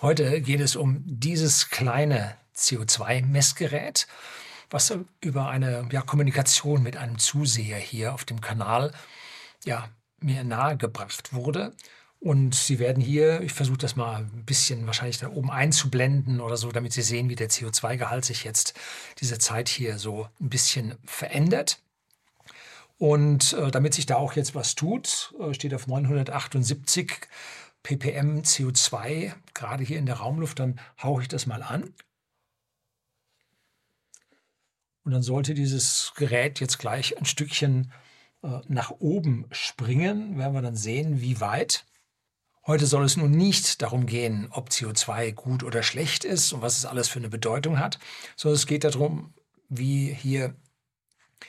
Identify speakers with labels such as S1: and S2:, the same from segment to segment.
S1: Heute geht es um dieses kleine CO2-Messgerät, was über eine ja, Kommunikation mit einem Zuseher hier auf dem Kanal ja, mir nahegebracht wurde. Und Sie werden hier, ich versuche das mal ein bisschen wahrscheinlich da oben einzublenden oder so, damit Sie sehen, wie der CO2-Gehalt sich jetzt diese Zeit hier so ein bisschen verändert. Und äh, damit sich da auch jetzt was tut, äh, steht auf 978 ppm CO2, gerade hier in der Raumluft, dann hauche ich das mal an. Und dann sollte dieses Gerät jetzt gleich ein Stückchen äh, nach oben springen. Werden wir dann sehen, wie weit. Heute soll es nun nicht darum gehen, ob CO2 gut oder schlecht ist und was es alles für eine Bedeutung hat, sondern es geht darum, wie hier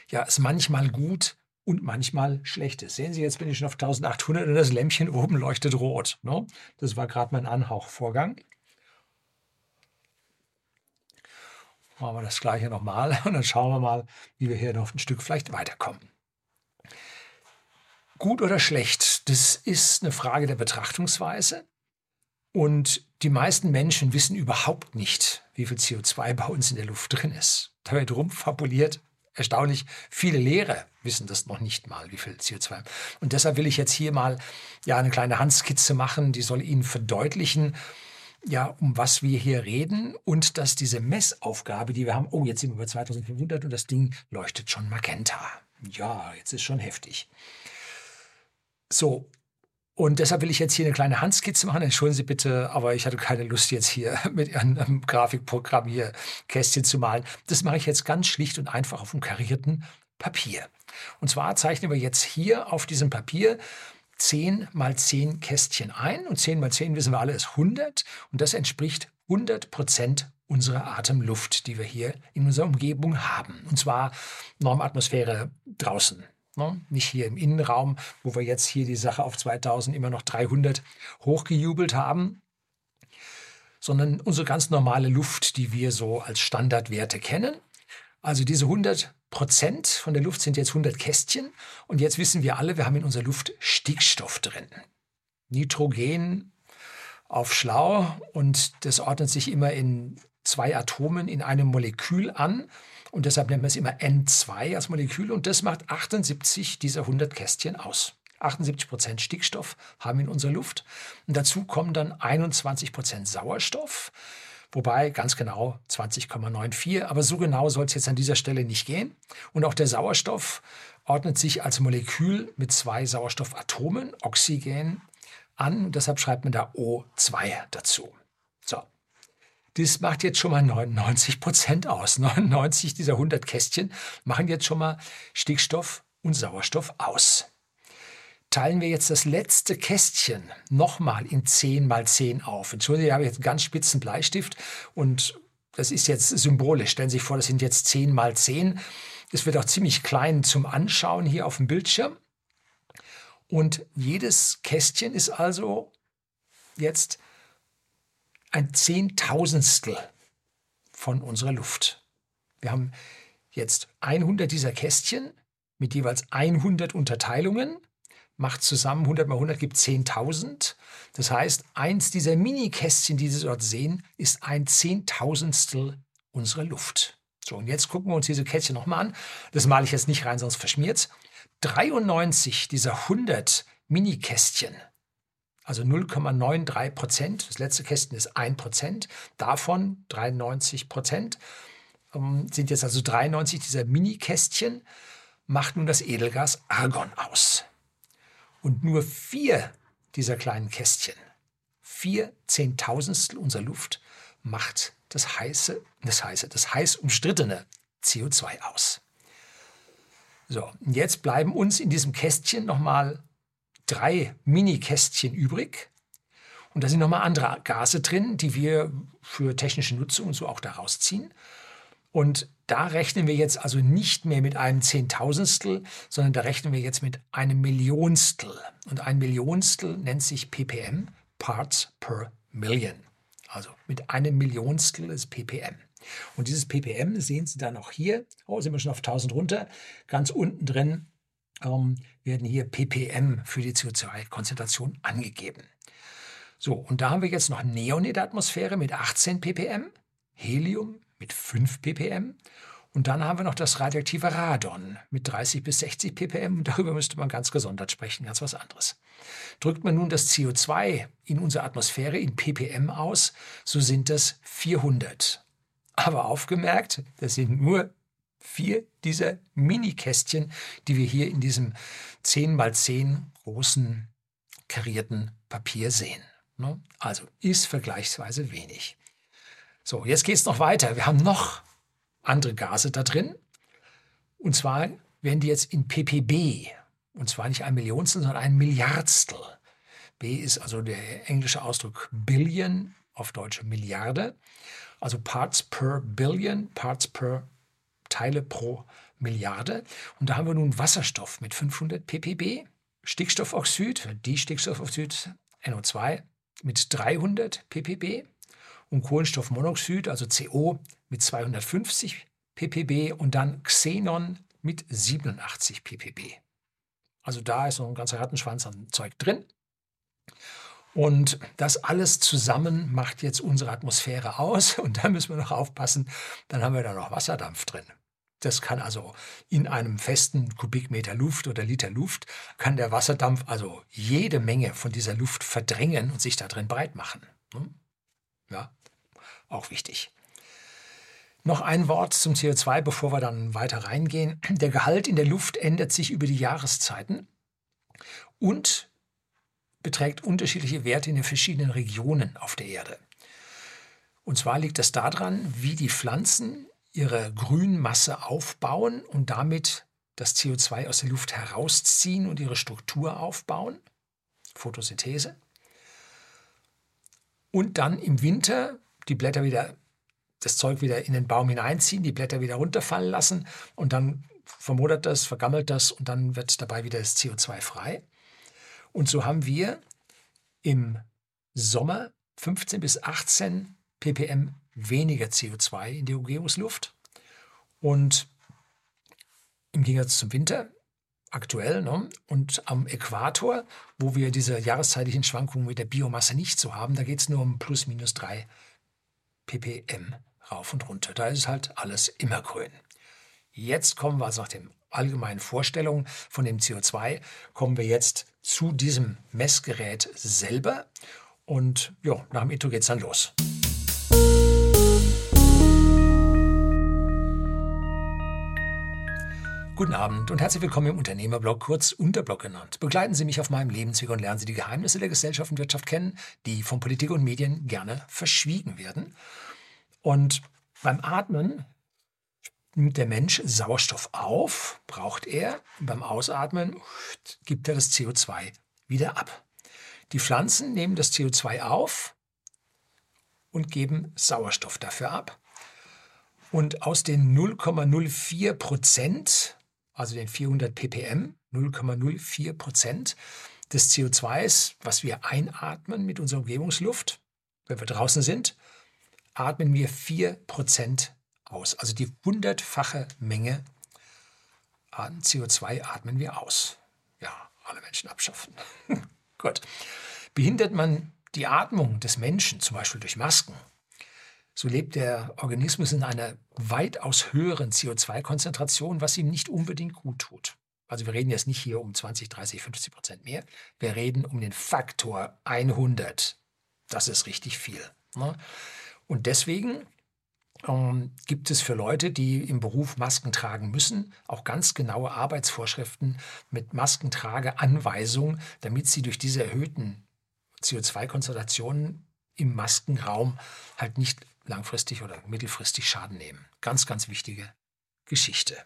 S1: ja, es manchmal gut und manchmal schlecht ist. Sehen Sie, jetzt bin ich schon auf 1800 und das Lämpchen oben leuchtet rot. Ne? Das war gerade mein Anhauchvorgang. Machen wir das gleiche nochmal und dann schauen wir mal, wie wir hier noch ein Stück vielleicht weiterkommen. Gut oder schlecht, das ist eine Frage der Betrachtungsweise. Und die meisten Menschen wissen überhaupt nicht, wie viel CO2 bei uns in der Luft drin ist. Da wird rumfabuliert, erstaunlich viele Lehrer wissen das noch nicht mal, wie viel CO2. Und deshalb will ich jetzt hier mal ja eine kleine Handskizze machen, die soll Ihnen verdeutlichen, ja, um was wir hier reden und dass diese Messaufgabe, die wir haben, oh, jetzt sind wir über 2500 und das Ding leuchtet schon magenta. Ja, jetzt ist schon heftig. So, und deshalb will ich jetzt hier eine kleine Handskizze machen. Entschuldigen Sie bitte, aber ich hatte keine Lust, jetzt hier mit einem Grafikprogramm hier Kästchen zu malen. Das mache ich jetzt ganz schlicht und einfach auf einem karierten Papier. Und zwar zeichnen wir jetzt hier auf diesem Papier 10 mal 10 Kästchen ein. Und 10 mal 10 wissen wir alle ist 100. Und das entspricht 100 Prozent unserer Atemluft, die wir hier in unserer Umgebung haben. Und zwar Normatmosphäre draußen Ne? Nicht hier im Innenraum, wo wir jetzt hier die Sache auf 2000 immer noch 300 hochgejubelt haben, sondern unsere ganz normale Luft, die wir so als Standardwerte kennen. Also diese 100 Prozent von der Luft sind jetzt 100 Kästchen. Und jetzt wissen wir alle, wir haben in unserer Luft Stickstoff drin. Nitrogen auf Schlau und das ordnet sich immer in zwei Atomen in einem Molekül an. Und deshalb nennt man es immer N2 als Molekül und das macht 78 dieser 100 Kästchen aus. 78 Prozent Stickstoff haben wir in unserer Luft. Und dazu kommen dann 21 Prozent Sauerstoff, wobei ganz genau 20,94. Aber so genau soll es jetzt an dieser Stelle nicht gehen. Und auch der Sauerstoff ordnet sich als Molekül mit zwei Sauerstoffatomen, Oxygen, an. Deshalb schreibt man da O2 dazu. So, das macht jetzt schon mal 99 Prozent aus. 99 dieser 100 Kästchen machen jetzt schon mal Stickstoff und Sauerstoff aus. Teilen wir jetzt das letzte Kästchen nochmal in 10 mal 10 auf. Entschuldigung, ich habe jetzt einen ganz spitzen Bleistift und das ist jetzt symbolisch. Stellen Sie sich vor, das sind jetzt 10 mal 10. Das wird auch ziemlich klein zum Anschauen hier auf dem Bildschirm. Und jedes Kästchen ist also jetzt ein Zehntausendstel von unserer Luft. Wir haben jetzt 100 dieser Kästchen mit jeweils 100 Unterteilungen. Macht zusammen 100 mal 100 gibt 10.000. Das heißt, eins dieser Mini-Kästchen, die Sie dort sehen, ist ein Zehntausendstel unserer Luft. So, und jetzt gucken wir uns diese Kästchen nochmal an. Das male ich jetzt nicht rein, sonst verschmiert es. 93 dieser 100 Mini-Kästchen also 0,93 Prozent. Das letzte Kästchen ist 1 Prozent. Davon 93 Prozent ähm, sind jetzt also 93 dieser Mini-Kästchen, macht nun das Edelgas Argon aus. Und nur vier dieser kleinen Kästchen, vier Zehntausendstel unserer Luft, macht das heiße, das heiße, das heiß umstrittene CO2 aus. So, und jetzt bleiben uns in diesem Kästchen nochmal drei Mini-Kästchen übrig. Und da sind nochmal andere Gase drin, die wir für technische Nutzung und so auch daraus ziehen. Und da rechnen wir jetzt also nicht mehr mit einem Zehntausendstel, sondern da rechnen wir jetzt mit einem Millionstel. Und ein Millionstel nennt sich ppm, Parts per Million. Also mit einem Millionstel ist ppm. Und dieses ppm sehen Sie dann auch hier. Oh, sind wir schon auf 1000 runter. Ganz unten drin ähm, werden hier ppm für die CO2-Konzentration angegeben. So, und da haben wir jetzt noch Neon in der Atmosphäre mit 18 ppm, Helium mit 5 ppm und dann haben wir noch das radioaktive Radon mit 30 bis 60 ppm. Darüber müsste man ganz gesondert sprechen, ganz was anderes. Drückt man nun das CO2 in unsere Atmosphäre in ppm aus, so sind das 400. Aber aufgemerkt, das sind nur vier dieser Mini-Kästchen, die wir hier in diesem 10 mal 10 großen karierten Papier sehen. Ne? Also ist vergleichsweise wenig. So, jetzt geht es noch weiter. Wir haben noch andere Gase da drin. Und zwar werden die jetzt in ppb, und zwar nicht ein Millionstel, sondern ein Milliardstel. B ist also der englische Ausdruck Billion, auf Deutsch Milliarde. Also Parts per Billion, Parts per Teile pro Milliarde. Und da haben wir nun Wasserstoff mit 500 ppb, Stickstoffoxid, die Stickstoffoxid NO2 mit 300 ppb und Kohlenstoffmonoxid, also CO, mit 250 ppb und dann Xenon mit 87 ppb. Also da ist noch ein ganzer Rattenschwanz an Zeug drin. Und das alles zusammen macht jetzt unsere Atmosphäre aus. Und da müssen wir noch aufpassen, dann haben wir da noch Wasserdampf drin. Das kann also in einem festen Kubikmeter Luft oder Liter Luft, kann der Wasserdampf also jede Menge von dieser Luft verdrängen und sich da drin breit machen. Hm? Ja, auch wichtig. Noch ein Wort zum CO2, bevor wir dann weiter reingehen. Der Gehalt in der Luft ändert sich über die Jahreszeiten und beträgt unterschiedliche Werte in den verschiedenen Regionen auf der Erde. Und zwar liegt das daran, wie die Pflanzen ihre Grünmasse aufbauen und damit das CO2 aus der Luft herausziehen und ihre Struktur aufbauen, Photosynthese. Und dann im Winter die Blätter wieder, das Zeug wieder in den Baum hineinziehen, die Blätter wieder runterfallen lassen und dann vermodert das, vergammelt das und dann wird dabei wieder das CO2 frei. Und so haben wir im Sommer 15 bis 18 ppm weniger CO2 in der Umgebungsluft. Und im Gegensatz zum Winter aktuell ne? und am Äquator, wo wir diese jahreszeitlichen Schwankungen mit der Biomasse nicht so haben, da geht es nur um plus minus drei ppm rauf und runter. Da ist halt alles immer grün. Jetzt kommen wir also nach den allgemeinen Vorstellungen von dem CO2, kommen wir jetzt zu diesem Messgerät selber. Und ja, nach dem Intro geht es dann los. Guten Abend und herzlich willkommen im Unternehmerblog, kurz Unterblog genannt. Begleiten Sie mich auf meinem Lebensweg und lernen Sie die Geheimnisse der Gesellschaft und Wirtschaft kennen, die von Politik und Medien gerne verschwiegen werden. Und beim Atmen nimmt der Mensch Sauerstoff auf, braucht er, und beim Ausatmen gibt er das CO2 wieder ab. Die Pflanzen nehmen das CO2 auf und geben Sauerstoff dafür ab. Und aus den 0,04 Prozent also den 400 ppm, 0,04 Prozent des CO2s, was wir einatmen mit unserer Umgebungsluft, wenn wir draußen sind, atmen wir 4 Prozent aus. Also die hundertfache Menge an CO2 atmen wir aus. Ja, alle Menschen abschaffen. Gut. Behindert man die Atmung des Menschen, zum Beispiel durch Masken, so lebt der Organismus in einer weitaus höheren CO2-Konzentration, was ihm nicht unbedingt gut tut. Also wir reden jetzt nicht hier um 20, 30, 50 Prozent mehr. Wir reden um den Faktor 100. Das ist richtig viel. Ne? Und deswegen ähm, gibt es für Leute, die im Beruf Masken tragen müssen, auch ganz genaue Arbeitsvorschriften mit Maskentrageanweisungen, damit sie durch diese erhöhten CO2-Konzentrationen im Maskenraum halt nicht langfristig oder mittelfristig Schaden nehmen. Ganz, ganz wichtige Geschichte.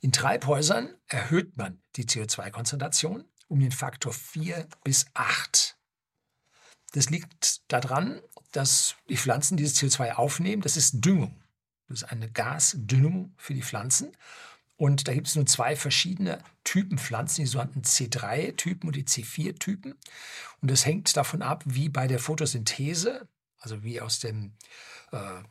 S1: In Treibhäusern erhöht man die CO2-Konzentration um den Faktor 4 bis 8. Das liegt daran, dass die Pflanzen dieses CO2 aufnehmen. Das ist Düngung. Das ist eine Gasdüngung für die Pflanzen. Und da gibt es nur zwei verschiedene Typen Pflanzen, die sogenannten C3-Typen und die C4-Typen. Und das hängt davon ab, wie bei der Photosynthese also wie aus dem, äh,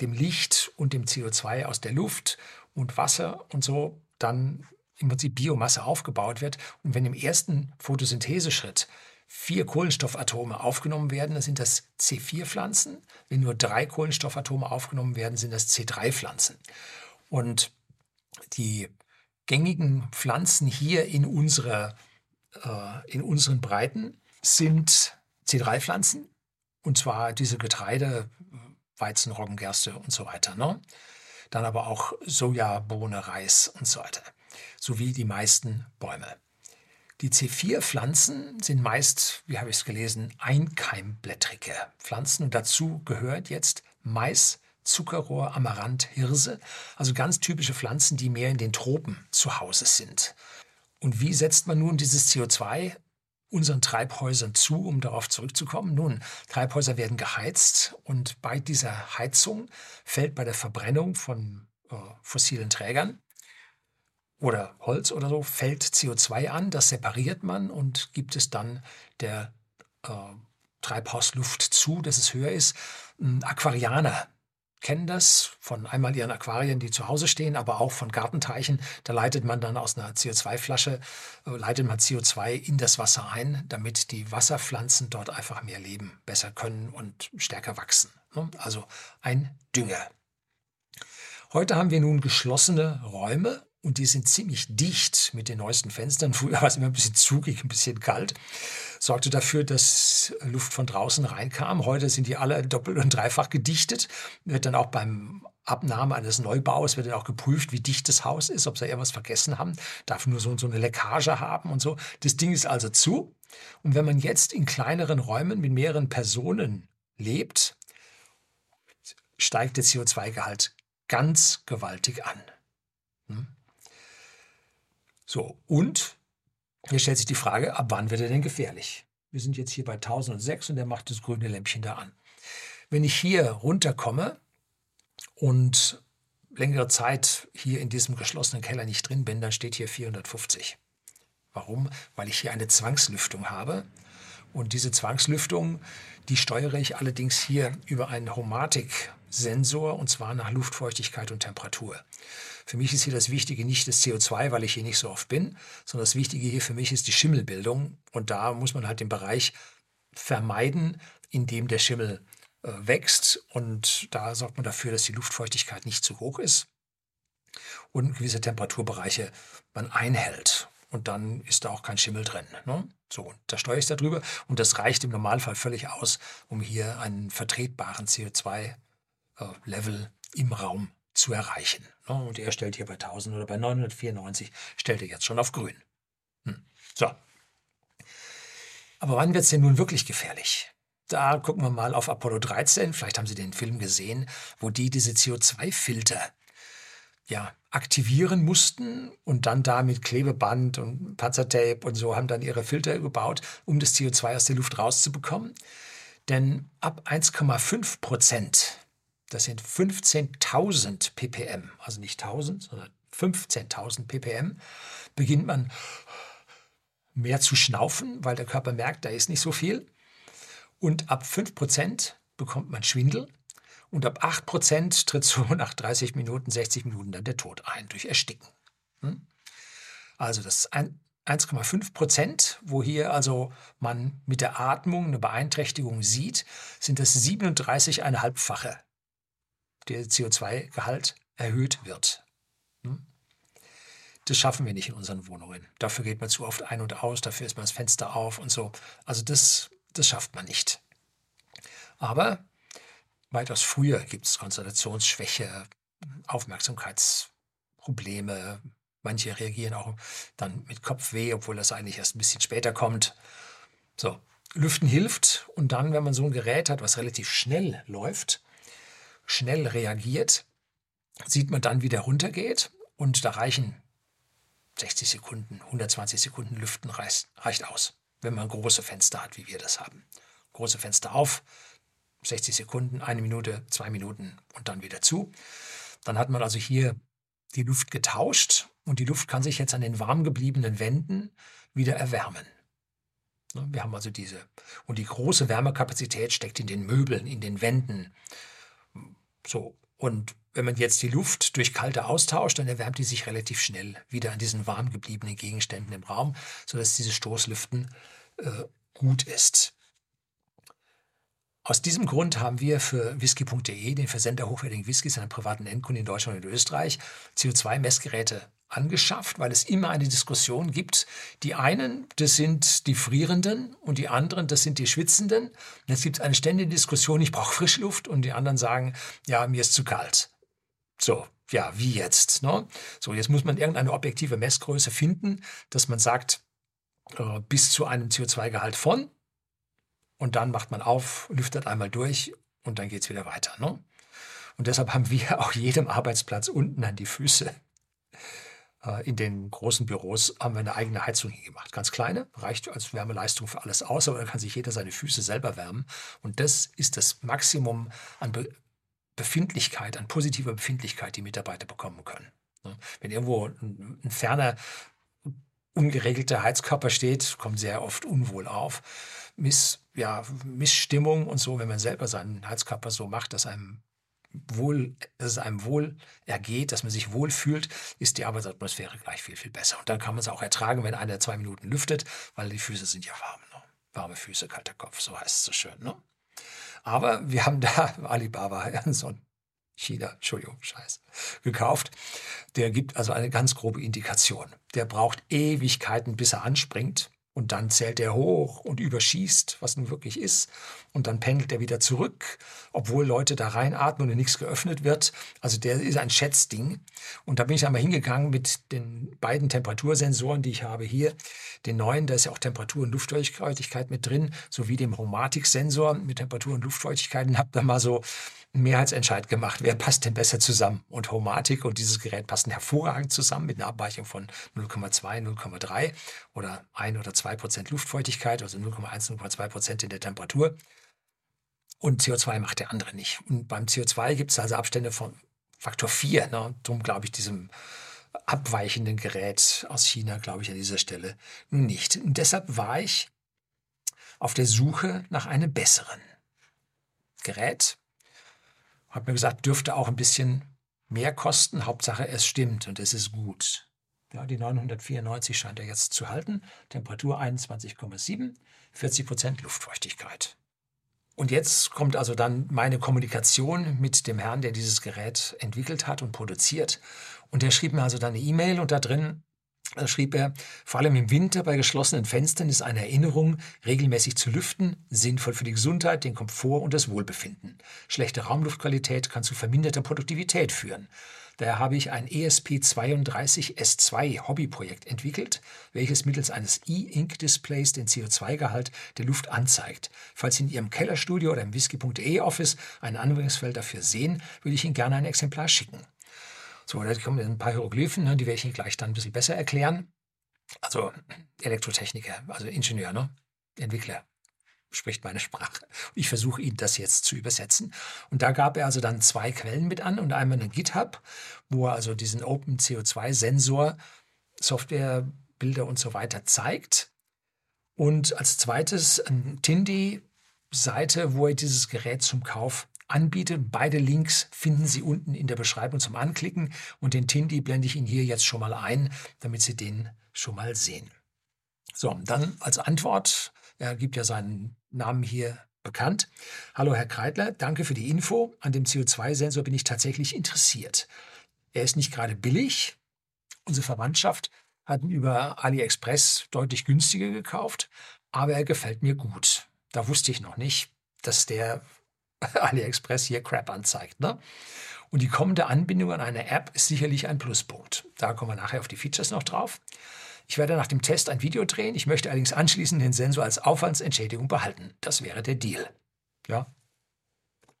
S1: dem Licht und dem CO2 aus der Luft und Wasser und so dann im Prinzip Biomasse aufgebaut wird. Und wenn im ersten Photosyntheseschritt vier Kohlenstoffatome aufgenommen werden, dann sind das C4-Pflanzen. Wenn nur drei Kohlenstoffatome aufgenommen werden, sind das C3-Pflanzen. Und die gängigen Pflanzen hier in, unserer, äh, in unseren Breiten sind C3-Pflanzen. Und zwar diese Getreide, Weizen, Roggen, Gerste und so weiter. Ne? Dann aber auch Soja, Bohne, Reis und so weiter. Sowie die meisten Bäume. Die C4-Pflanzen sind meist, wie habe ich es gelesen, einkeimblättrige Pflanzen und dazu gehört jetzt Mais, Zuckerrohr, Amaranth, Hirse, also ganz typische Pflanzen, die mehr in den Tropen zu Hause sind. Und wie setzt man nun dieses CO2 unseren Treibhäusern zu, um darauf zurückzukommen? Nun, Treibhäuser werden geheizt und bei dieser Heizung fällt bei der Verbrennung von äh, fossilen Trägern oder Holz oder so, fällt CO2 an, das separiert man und gibt es dann der äh, Treibhausluft zu, dass es höher ist. Aquarianer kennen das von einmal ihren Aquarien, die zu Hause stehen, aber auch von Gartenteichen. Da leitet man dann aus einer CO2-Flasche, äh, leitet man CO2 in das Wasser ein, damit die Wasserpflanzen dort einfach mehr leben, besser können und stärker wachsen. Ne? Also ein Dünger. Heute haben wir nun geschlossene Räume und die sind ziemlich dicht mit den neuesten Fenstern. Früher war es immer ein bisschen zugig, ein bisschen kalt. Sorgte dafür, dass Luft von draußen reinkam. Heute sind die alle doppelt und dreifach gedichtet. Wird dann auch beim Abnahme eines Neubaus wird dann auch geprüft, wie dicht das Haus ist, ob sie irgendwas vergessen haben. Darf nur so, so eine Leckage haben und so. Das Ding ist also zu. Und wenn man jetzt in kleineren Räumen mit mehreren Personen lebt, steigt der CO2-Gehalt ganz gewaltig an. Hm? So, und hier stellt sich die Frage, ab wann wird er denn gefährlich? Wir sind jetzt hier bei 1006 und er macht das grüne Lämpchen da an. Wenn ich hier runterkomme und längere Zeit hier in diesem geschlossenen Keller nicht drin bin, dann steht hier 450. Warum? Weil ich hier eine Zwangslüftung habe. Und diese Zwangslüftung, die steuere ich allerdings hier über einen Homatik-Sensor und zwar nach Luftfeuchtigkeit und Temperatur. Für mich ist hier das Wichtige nicht das CO2, weil ich hier nicht so oft bin, sondern das Wichtige hier für mich ist die Schimmelbildung. Und da muss man halt den Bereich vermeiden, in dem der Schimmel äh, wächst. Und da sorgt man dafür, dass die Luftfeuchtigkeit nicht zu hoch ist und gewisse Temperaturbereiche man einhält. Und dann ist da auch kein Schimmel drin. Ne? So, da steuere ich darüber und das reicht im Normalfall völlig aus, um hier einen vertretbaren CO2-Level äh, im Raum zu erreichen. Ne? Und er stellt hier bei 1000 oder bei 994, stellt er jetzt schon auf grün. Hm. So. Aber wann wird es denn nun wirklich gefährlich? Da gucken wir mal auf Apollo 13, vielleicht haben Sie den Film gesehen, wo die diese CO2-Filter ja, aktivieren mussten und dann da mit Klebeband und Panzertape und so haben dann ihre Filter gebaut, um das CO2 aus der Luft rauszubekommen. Denn ab 1,5 Prozent das sind 15.000 ppm, also nicht 1000, sondern 15.000 ppm, beginnt man mehr zu schnaufen, weil der Körper merkt, da ist nicht so viel. Und ab 5% bekommt man Schwindel. Und ab 8% tritt so nach 30 Minuten, 60 Minuten dann der Tod ein durch Ersticken. Hm? Also das 1,5 Prozent, wo hier also man mit der Atmung eine Beeinträchtigung sieht, sind das 37,5-fache der CO2-Gehalt erhöht wird. Hm? Das schaffen wir nicht in unseren Wohnungen. Dafür geht man zu oft ein und aus, dafür ist man das Fenster auf und so. Also das, das schafft man nicht. Aber weitaus früher gibt es Konzentrationsschwäche, Aufmerksamkeitsprobleme. Manche reagieren auch dann mit Kopfweh, obwohl das eigentlich erst ein bisschen später kommt. So, Lüften hilft und dann, wenn man so ein Gerät hat, was relativ schnell läuft, schnell reagiert, sieht man dann, wie der runtergeht und da reichen 60 Sekunden, 120 Sekunden Lüften reicht, reicht aus, wenn man große Fenster hat, wie wir das haben. Große Fenster auf, 60 Sekunden, eine Minute, zwei Minuten und dann wieder zu. Dann hat man also hier die Luft getauscht und die Luft kann sich jetzt an den warm gebliebenen Wänden wieder erwärmen. Ne, wir haben also diese, und die große Wärmekapazität steckt in den Möbeln, in den Wänden, so, und wenn man jetzt die Luft durch kalte austauscht, dann erwärmt die sich relativ schnell wieder an diesen warm gebliebenen Gegenständen im Raum, sodass diese Stoßlüften äh, gut ist. Aus diesem Grund haben wir für whisky.de, den Versender hochwertigen Whiskys an privaten Endkunden in Deutschland und Österreich, CO2-Messgeräte angeschafft, weil es immer eine Diskussion gibt. Die einen, das sind die Frierenden und die anderen, das sind die Schwitzenden. Und jetzt gibt es eine ständige Diskussion, ich brauche Frischluft und die anderen sagen, ja, mir ist zu kalt. So, ja, wie jetzt? Ne? So, jetzt muss man irgendeine objektive Messgröße finden, dass man sagt, äh, bis zu einem CO2-Gehalt von und dann macht man auf, lüftet einmal durch und dann geht es wieder weiter. Ne? Und deshalb haben wir auch jedem Arbeitsplatz unten an die Füße äh, in den großen Büros haben wir eine eigene Heizung hingemacht. Ganz kleine, reicht als Wärmeleistung für alles aus, aber dann kann sich jeder seine Füße selber wärmen. Und das ist das Maximum an Be Befindlichkeit, an positiver Befindlichkeit, die Mitarbeiter bekommen können. Ne? Wenn irgendwo ein, ein ferner, ungeregelter Heizkörper steht, kommt sehr oft unwohl auf. Miss, ja, Missstimmung und so, wenn man selber seinen Heizkörper so macht, dass einem wohl, dass es einem wohl ergeht, dass man sich wohl fühlt, ist die Arbeitsatmosphäre gleich viel, viel besser. Und dann kann man es auch ertragen, wenn einer zwei Minuten lüftet, weil die Füße sind ja warm. Ne? Warme Füße, kalter Kopf, so heißt es so schön. Ne? Aber wir haben da Alibaba, so ein China, Entschuldigung, Scheiß, gekauft. Der gibt also eine ganz grobe Indikation. Der braucht Ewigkeiten, bis er anspringt. Und dann zählt er hoch und überschießt, was nun wirklich ist. Und dann pendelt er wieder zurück, obwohl Leute da reinatmen und nichts geöffnet wird. Also der ist ein Schätzding. Und da bin ich einmal hingegangen mit den beiden Temperatursensoren, die ich habe hier. Den neuen, da ist ja auch Temperatur und Luftfeuchtigkeit mit drin, sowie dem Chromatik-Sensor mit Temperatur und Luftfeuchtigkeit. Und habe da mal so Mehrheitsentscheid gemacht, wer passt denn besser zusammen. Und Homatik und dieses Gerät passen hervorragend zusammen mit einer Abweichung von 0,2, 0,3 oder 1 oder 2 Prozent Luftfeuchtigkeit, also 0,1, 0,2 Prozent in der Temperatur. Und CO2 macht der andere nicht. Und beim CO2 gibt es also Abstände von Faktor 4. Ne? Darum glaube ich diesem abweichenden Gerät aus China, glaube ich an dieser Stelle nicht. Und deshalb war ich auf der Suche nach einem besseren Gerät, habe mir gesagt, dürfte auch ein bisschen mehr kosten. Hauptsache, es stimmt und es ist gut. Ja, die 994 scheint er jetzt zu halten. Temperatur 21,7, 40 Prozent Luftfeuchtigkeit. Und jetzt kommt also dann meine Kommunikation mit dem Herrn, der dieses Gerät entwickelt hat und produziert. Und der schrieb mir also dann eine E-Mail und da drin da schrieb er, vor allem im Winter bei geschlossenen Fenstern ist eine Erinnerung, regelmäßig zu lüften, sinnvoll für die Gesundheit, den Komfort und das Wohlbefinden. Schlechte Raumluftqualität kann zu verminderter Produktivität führen. Daher habe ich ein ESP32S2 Hobbyprojekt entwickelt, welches mittels eines E-Ink-Displays den CO2-Gehalt der Luft anzeigt. Falls Sie in Ihrem Kellerstudio oder im whisky.de Office ein Anwendungsfeld dafür sehen, würde ich Ihnen gerne ein Exemplar schicken. So, da kommen ein paar Hieroglyphen, ne, die werde ich Ihnen gleich dann ein bisschen besser erklären. Also Elektrotechniker, also Ingenieur, ne? Entwickler spricht meine Sprache. Ich versuche Ihnen das jetzt zu übersetzen. Und da gab er also dann zwei Quellen mit an und einmal einen GitHub, wo er also diesen Open CO2-Sensor, Software, Bilder und so weiter zeigt. Und als zweites ein Tindi-Seite, wo er dieses Gerät zum Kauf anbiete. Beide Links finden Sie unten in der Beschreibung zum Anklicken und den Tindi blende ich Ihnen hier jetzt schon mal ein, damit Sie den schon mal sehen. So, dann als Antwort, er gibt ja seinen Namen hier bekannt. Hallo Herr Kreidler, danke für die Info. An dem CO2-Sensor bin ich tatsächlich interessiert. Er ist nicht gerade billig. Unsere Verwandtschaft hat ihn über AliExpress deutlich günstiger gekauft, aber er gefällt mir gut. Da wusste ich noch nicht, dass der AliExpress hier Crap anzeigt. Ne? Und die kommende Anbindung an eine App ist sicherlich ein Pluspunkt. Da kommen wir nachher auf die Features noch drauf. Ich werde nach dem Test ein Video drehen. Ich möchte allerdings anschließend den Sensor als Aufwandsentschädigung behalten. Das wäre der Deal. Ja.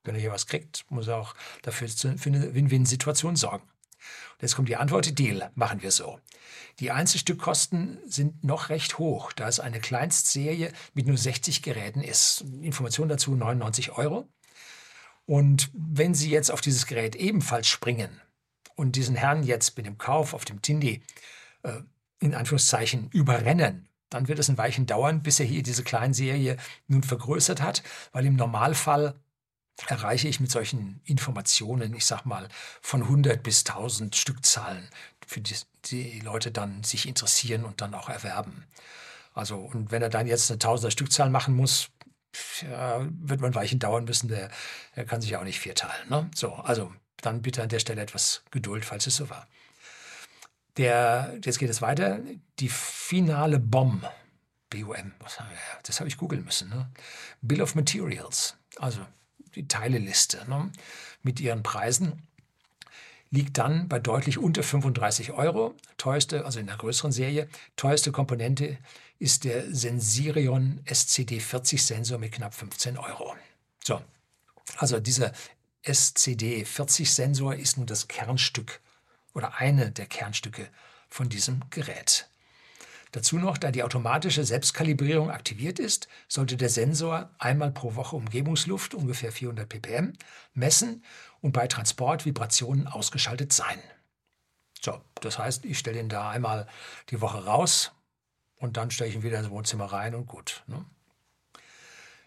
S1: Wenn er hier was kriegt, muss er auch dafür für eine Win-Win-Situation sorgen. Und jetzt kommt die Antwort, Deal, machen wir so. Die Einzelstückkosten sind noch recht hoch, da es eine Kleinstserie mit nur 60 Geräten ist. Information dazu 99 Euro. Und wenn Sie jetzt auf dieses Gerät ebenfalls springen und diesen Herrn jetzt mit dem Kauf auf dem Tindi äh, in Anführungszeichen überrennen, dann wird es ein Weichen dauern, bis er hier diese Kleinserie nun vergrößert hat, weil im Normalfall erreiche ich mit solchen Informationen, ich sag mal, von 100 bis 1000 Stückzahlen, für die die Leute dann sich interessieren und dann auch erwerben. Also, und wenn er dann jetzt eine Tausender Stückzahl machen muss, ja, wird man Weichen dauern müssen. Der, der kann sich auch nicht vierteilen. Ne? So, also dann bitte an der Stelle etwas Geduld, falls es so war. Der, jetzt geht es weiter. Die finale BOM, BOM, das habe ich googeln müssen. Ne? Bill of Materials, also die Teileliste ne? mit ihren Preisen liegt dann bei deutlich unter 35 Euro. Teuerste, also in der größeren Serie, teuerste Komponente ist der Sensirion SCD40 Sensor mit knapp 15 Euro. So, also dieser SCD40 Sensor ist nun das Kernstück oder eine der Kernstücke von diesem Gerät. Dazu noch, da die automatische Selbstkalibrierung aktiviert ist, sollte der Sensor einmal pro Woche Umgebungsluft, ungefähr 400 ppm, messen und bei Transport Vibrationen ausgeschaltet sein. So, das heißt, ich stelle ihn da einmal die Woche raus und dann stelle ich ihn wieder ins Wohnzimmer rein und gut. Ne?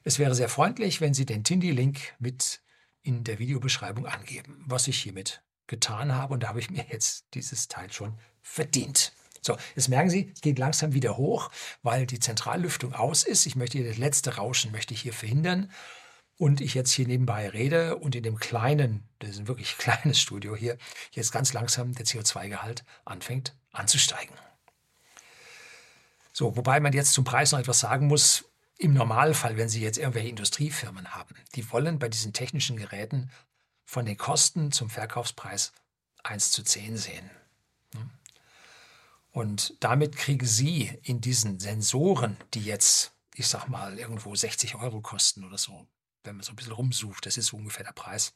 S1: Es wäre sehr freundlich, wenn Sie den Tindy-Link mit in der Videobeschreibung angeben, was ich hiermit getan habe. Und da habe ich mir jetzt dieses Teil schon verdient. So, jetzt merken Sie, es geht langsam wieder hoch, weil die Zentrallüftung aus ist. Ich möchte hier das letzte Rauschen möchte ich hier verhindern. Und ich jetzt hier nebenbei rede und in dem kleinen, das ist ein wirklich kleines Studio hier, jetzt ganz langsam der CO2-Gehalt anfängt anzusteigen. So, wobei man jetzt zum Preis noch etwas sagen muss. Im Normalfall, wenn Sie jetzt irgendwelche Industriefirmen haben, die wollen bei diesen technischen Geräten von den Kosten zum Verkaufspreis 1 zu 10 sehen. Und damit kriegen Sie in diesen Sensoren, die jetzt, ich sag mal, irgendwo 60 Euro kosten oder so, wenn man so ein bisschen rumsucht, das ist so ungefähr der Preis,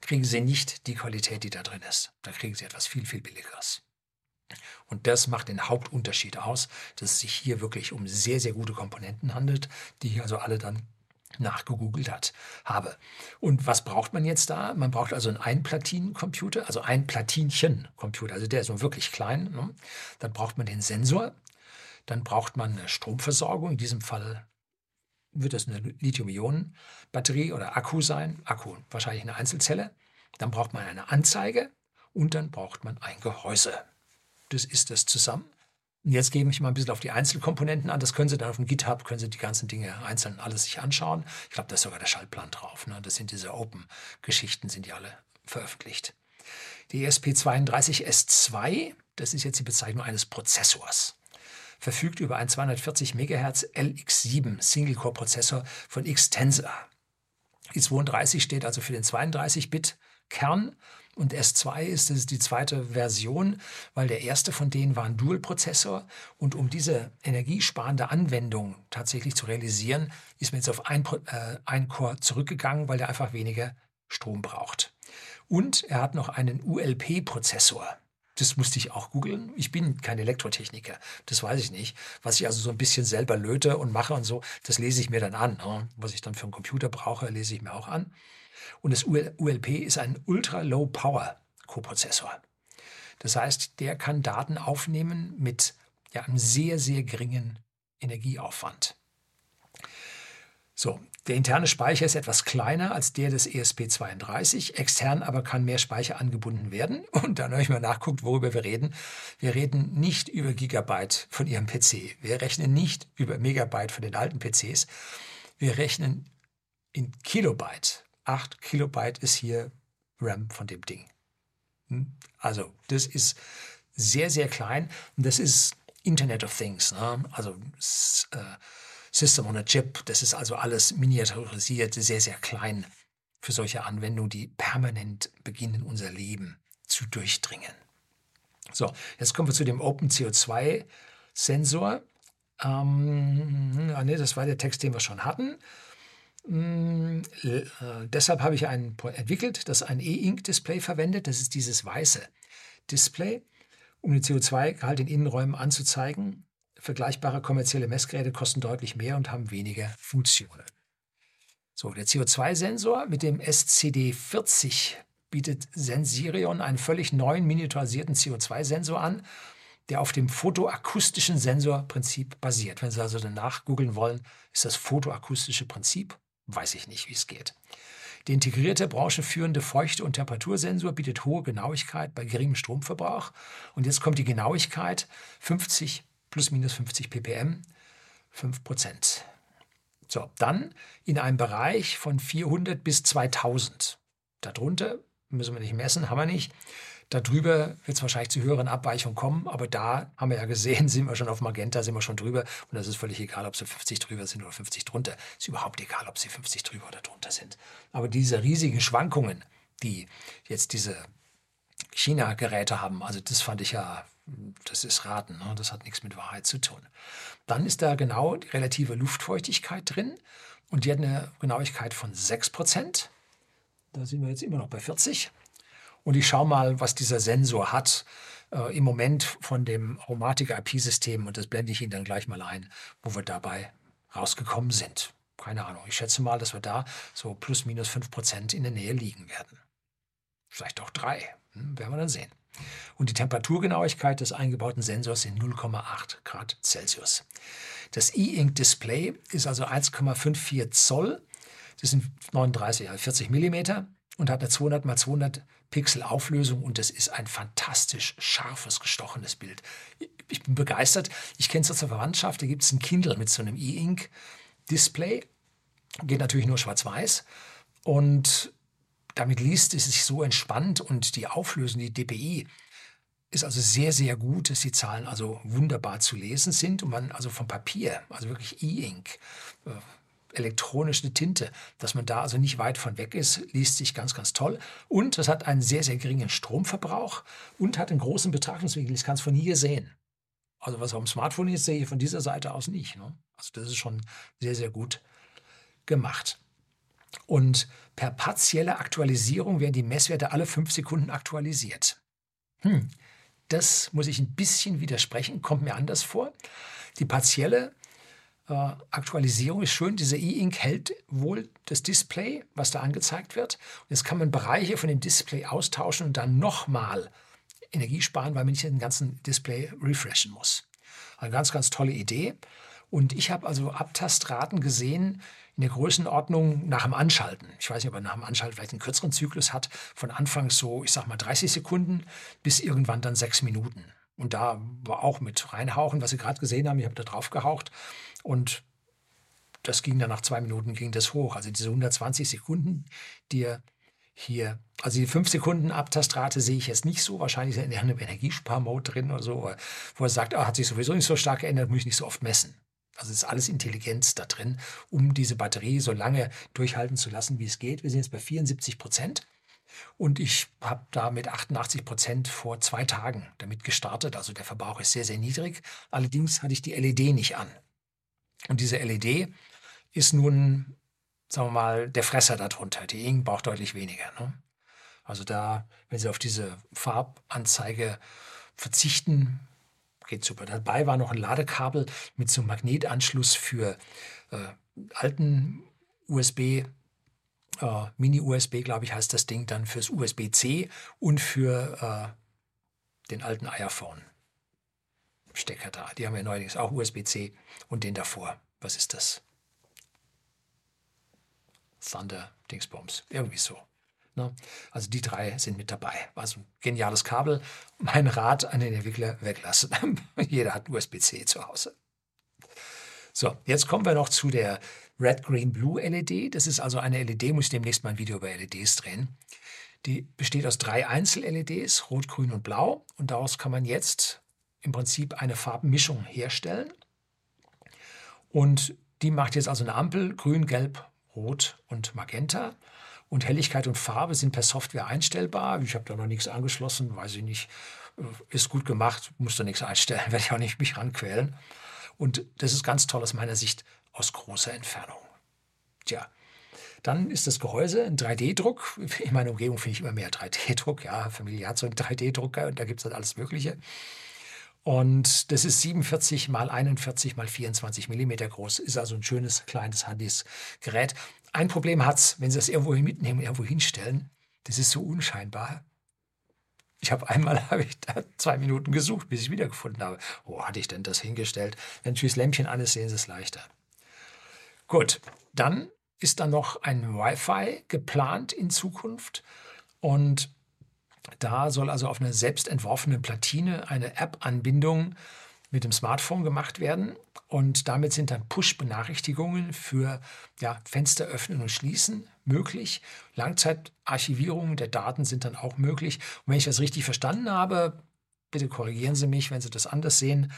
S1: kriegen Sie nicht die Qualität, die da drin ist. Da kriegen Sie etwas viel, viel Billigeres. Und das macht den Hauptunterschied aus, dass es sich hier wirklich um sehr, sehr gute Komponenten handelt, die ich also alle dann nachgegoogelt hat, habe. Und was braucht man jetzt da? Man braucht also einen Einplatinencomputer, also ein Platinchen-Computer, also der ist so wirklich klein. Ne? Dann braucht man den Sensor, dann braucht man eine Stromversorgung, in diesem Fall wird das eine Lithium-Ionen-Batterie oder Akku sein, Akku wahrscheinlich eine Einzelzelle. Dann braucht man eine Anzeige und dann braucht man ein Gehäuse. Das ist das zusammen. Und jetzt gebe ich mal ein bisschen auf die Einzelkomponenten an. Das können Sie dann auf dem GitHub, können Sie die ganzen Dinge einzeln alles sich anschauen. Ich glaube, da ist sogar der Schaltplan drauf. Ne? Das sind diese Open-Geschichten, sind die alle veröffentlicht. Die ESP32S2, das ist jetzt die Bezeichnung eines Prozessors, verfügt über einen 240 MHz LX7 Single-Core-Prozessor von Xtensor. Die 32 steht also für den 32-Bit-Kern und S2 ist, ist die zweite Version, weil der erste von denen war ein Dual-Prozessor. Und um diese energiesparende Anwendung tatsächlich zu realisieren, ist man jetzt auf ein, äh, ein Core zurückgegangen, weil der einfach weniger Strom braucht. Und er hat noch einen ULP-Prozessor. Das musste ich auch googeln. Ich bin kein Elektrotechniker, das weiß ich nicht. Was ich also so ein bisschen selber löte und mache und so, das lese ich mir dann an. Ne? Was ich dann für einen Computer brauche, lese ich mir auch an. Und das ULP ist ein Ultra-Low-Power-Koprozessor. Das heißt, der kann Daten aufnehmen mit ja, einem sehr, sehr geringen Energieaufwand. So, der interne Speicher ist etwas kleiner als der des ESP32, extern aber kann mehr Speicher angebunden werden. Und dann habe ich mal nachguckt, worüber wir reden. Wir reden nicht über Gigabyte von Ihrem PC. Wir rechnen nicht über Megabyte von den alten PCs. Wir rechnen in Kilobyte 8 Kilobyte ist hier RAM von dem Ding. Hm? Also das ist sehr, sehr klein und das ist Internet of Things. Ne? Also äh, System on a Chip, das ist also alles miniaturisiert, sehr, sehr klein für solche Anwendungen, die permanent beginnen, unser Leben zu durchdringen. So, jetzt kommen wir zu dem Open CO2 Sensor. Ähm, ah, nee, das war der Text, den wir schon hatten. Mm, äh, deshalb habe ich einen entwickelt, das ein E-Ink-Display verwendet. Das ist dieses weiße Display, um den CO2-Gehalt in Innenräumen anzuzeigen. Vergleichbare kommerzielle Messgeräte kosten deutlich mehr und haben weniger Funktionen. So, der CO2-Sensor mit dem SCD40 bietet Sensirion einen völlig neuen miniaturisierten CO2-Sensor an, der auf dem photoakustischen Sensorprinzip basiert. Wenn Sie also danach googeln wollen, ist das photoakustische Prinzip weiß ich nicht, wie es geht. Der integrierte branchenführende Feuchte- und Temperatursensor bietet hohe Genauigkeit bei geringem Stromverbrauch. Und jetzt kommt die Genauigkeit 50 plus minus 50 ppm, 5%. So, dann in einem Bereich von 400 bis 2000. Darunter müssen wir nicht messen, haben wir nicht. Darüber wird es wahrscheinlich zu höheren Abweichungen kommen, aber da haben wir ja gesehen, sind wir schon auf Magenta, sind wir schon drüber und das ist völlig egal, ob sie 50 drüber sind oder 50 drunter. Ist überhaupt egal, ob sie 50 drüber oder drunter sind. Aber diese riesigen Schwankungen, die jetzt diese China-Geräte haben, also das fand ich ja, das ist Raten, ne? das hat nichts mit Wahrheit zu tun. Dann ist da genau die relative Luftfeuchtigkeit drin und die hat eine Genauigkeit von 6%. Da sind wir jetzt immer noch bei 40. Und ich schaue mal, was dieser Sensor hat äh, im Moment von dem Aromatik-IP-System und das blende ich Ihnen dann gleich mal ein, wo wir dabei rausgekommen sind. Keine Ahnung. Ich schätze mal, dass wir da so plus minus 5 Prozent in der Nähe liegen werden. Vielleicht auch drei. Hm, werden wir dann sehen. Und die Temperaturgenauigkeit des eingebauten Sensors sind 0,8 Grad Celsius. Das E-Ink-Display ist also 1,54 Zoll. Das sind 39, also 40 Millimeter und hat eine 200 x 200 Pixel Auflösung und das ist ein fantastisch scharfes, gestochenes Bild. Ich bin begeistert. Ich kenne es aus der Verwandtschaft, da gibt es ein Kindle mit so einem E-Ink-Display. Geht natürlich nur schwarz-weiß und damit liest es sich so entspannt und die Auflösung, die DPI, ist also sehr, sehr gut, dass die Zahlen also wunderbar zu lesen sind und man also vom Papier, also wirklich E-Ink, äh, elektronische Tinte, dass man da also nicht weit von weg ist, liest sich ganz, ganz toll. Und es hat einen sehr, sehr geringen Stromverbrauch und hat einen großen Betrachtungswinkel. Ich kann es von hier sehen. Also was auf dem Smartphone ist, sehe ich von dieser Seite aus nicht. Ne? Also das ist schon sehr, sehr gut gemacht. Und per partielle Aktualisierung werden die Messwerte alle fünf Sekunden aktualisiert. Hm, das muss ich ein bisschen widersprechen, kommt mir anders vor. Die partielle äh, Aktualisierung ist schön. Dieser E-Ink hält wohl das Display, was da angezeigt wird. Und jetzt kann man Bereiche von dem Display austauschen und dann nochmal Energie sparen, weil man nicht den ganzen Display refreshen muss. Eine ganz, ganz tolle Idee. Und ich habe also Abtastraten gesehen in der Größenordnung nach dem Anschalten. Ich weiß nicht, ob er nach dem Anschalten vielleicht einen kürzeren Zyklus hat, von Anfang so, ich sag mal 30 Sekunden bis irgendwann dann sechs Minuten. Und da war auch mit reinhauchen, was Sie gerade gesehen haben, ich habe da drauf gehaucht. Und das ging dann nach zwei Minuten ging das hoch. Also diese 120 Sekunden, die er hier, also die 5 Sekunden Abtastrate sehe ich jetzt nicht so. Wahrscheinlich ist er in einem Energiesparmode drin oder so, wo er sagt, ah, hat sich sowieso nicht so stark geändert, muss ich nicht so oft messen. Also ist alles Intelligenz da drin, um diese Batterie so lange durchhalten zu lassen, wie es geht. Wir sind jetzt bei 74 Prozent. Und ich habe da mit 88 Prozent vor zwei Tagen damit gestartet. Also der Verbrauch ist sehr, sehr niedrig. Allerdings hatte ich die LED nicht an. Und diese LED ist nun, sagen wir mal, der Fresser darunter. Die Ink braucht deutlich weniger. Ne? Also da, wenn Sie auf diese Farbanzeige verzichten, geht super. Dabei war noch ein Ladekabel mit so einem Magnetanschluss für äh, alten USB äh, Mini-USB, glaube ich, heißt das Ding dann fürs USB-C und für äh, den alten iPhone. Stecker da. Die haben ja neuerdings auch USB-C und den davor. Was ist das? Thunder Dingsbums. Irgendwie so. Ne? Also die drei sind mit dabei. Also geniales Kabel. Mein Rat an den Entwickler weglassen. Jeder hat USB-C zu Hause. So, jetzt kommen wir noch zu der Red, Green, Blue LED. Das ist also eine LED, muss ich demnächst mal ein Video über LEDs drehen. Die besteht aus drei Einzel-LEDs, Rot, Grün und Blau. Und daraus kann man jetzt im Prinzip eine Farbmischung herstellen. Und die macht jetzt also eine Ampel, Grün, Gelb, Rot und Magenta. Und Helligkeit und Farbe sind per Software einstellbar. Ich habe da noch nichts angeschlossen, weiß ich nicht. Äh, ist gut gemacht, muss da nichts einstellen, werde ich auch nicht mich ranquälen. Und das ist ganz toll aus meiner Sicht aus großer Entfernung. Tja, dann ist das Gehäuse ein 3D-Druck. In meiner Umgebung finde ich immer mehr 3D-Druck. Ja, Familie hat so einen 3D-Drucker und da gibt es dann alles Mögliche. Und das ist 47 mal 41 mal 24 Millimeter groß, ist also ein schönes, kleines, handys Gerät. Ein Problem hat es, wenn Sie das irgendwo mitnehmen, irgendwo hinstellen, das ist so unscheinbar. Ich habe einmal habe ich da zwei Minuten gesucht, bis ich wiedergefunden habe. Wo hatte ich denn das hingestellt? Wenn natürlich das Lämpchen an ist, sehen Sie es leichter. Gut, dann ist da noch ein Wi-Fi geplant in Zukunft und da soll also auf einer selbst entworfenen Platine eine App-Anbindung mit dem Smartphone gemacht werden. Und damit sind dann Push-Benachrichtigungen für ja, Fenster öffnen und schließen möglich. Langzeitarchivierungen der Daten sind dann auch möglich. Und wenn ich das richtig verstanden habe, bitte korrigieren Sie mich, wenn Sie das anders sehen,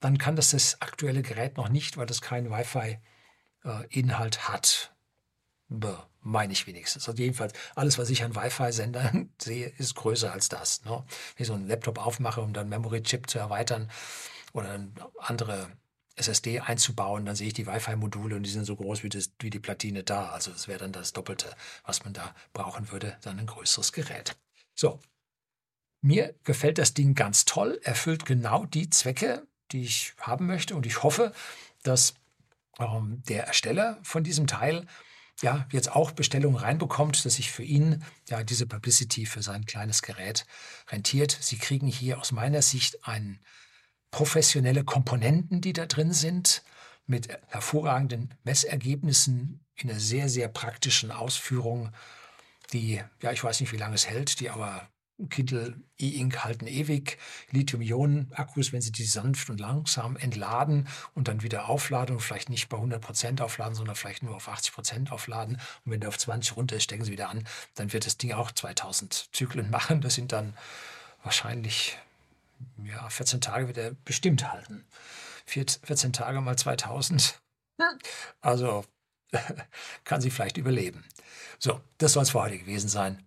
S1: dann kann das das aktuelle Gerät noch nicht, weil das keinen Wi-Fi-Inhalt äh, hat. Bäh, meine ich wenigstens. Also jedenfalls, alles, was ich an Wi-Fi-Sendern sehe, ist größer als das. Ne? Wenn ich so einen Laptop aufmache, um dann Memory-Chip zu erweitern oder eine andere SSD einzubauen, dann sehe ich die Wi-Fi-Module und die sind so groß wie, das, wie die Platine da. Also das wäre dann das Doppelte, was man da brauchen würde, dann ein größeres Gerät. So, mir gefällt das Ding ganz toll, erfüllt genau die Zwecke, die ich haben möchte. Und ich hoffe, dass ähm, der Ersteller von diesem Teil ja jetzt auch Bestellungen reinbekommt, dass sich für ihn ja diese Publicity für sein kleines Gerät rentiert. Sie kriegen hier aus meiner Sicht ein professionelle Komponenten, die da drin sind, mit hervorragenden Messergebnissen in einer sehr, sehr praktischen Ausführung, die, ja, ich weiß nicht, wie lange es hält, die aber Kindle E-Ink halten ewig. Lithium-Ionen-Akkus, wenn sie die sanft und langsam entladen und dann wieder aufladen und vielleicht nicht bei 100% aufladen, sondern vielleicht nur auf 80% aufladen. Und wenn der auf 20 runter ist, stecken sie wieder an, dann wird das Ding auch 2000 Zyklen machen. Das sind dann wahrscheinlich ja, 14 Tage wird er bestimmt halten. 14 Tage mal 2000. Also kann sie vielleicht überleben. So, das soll es für heute gewesen sein.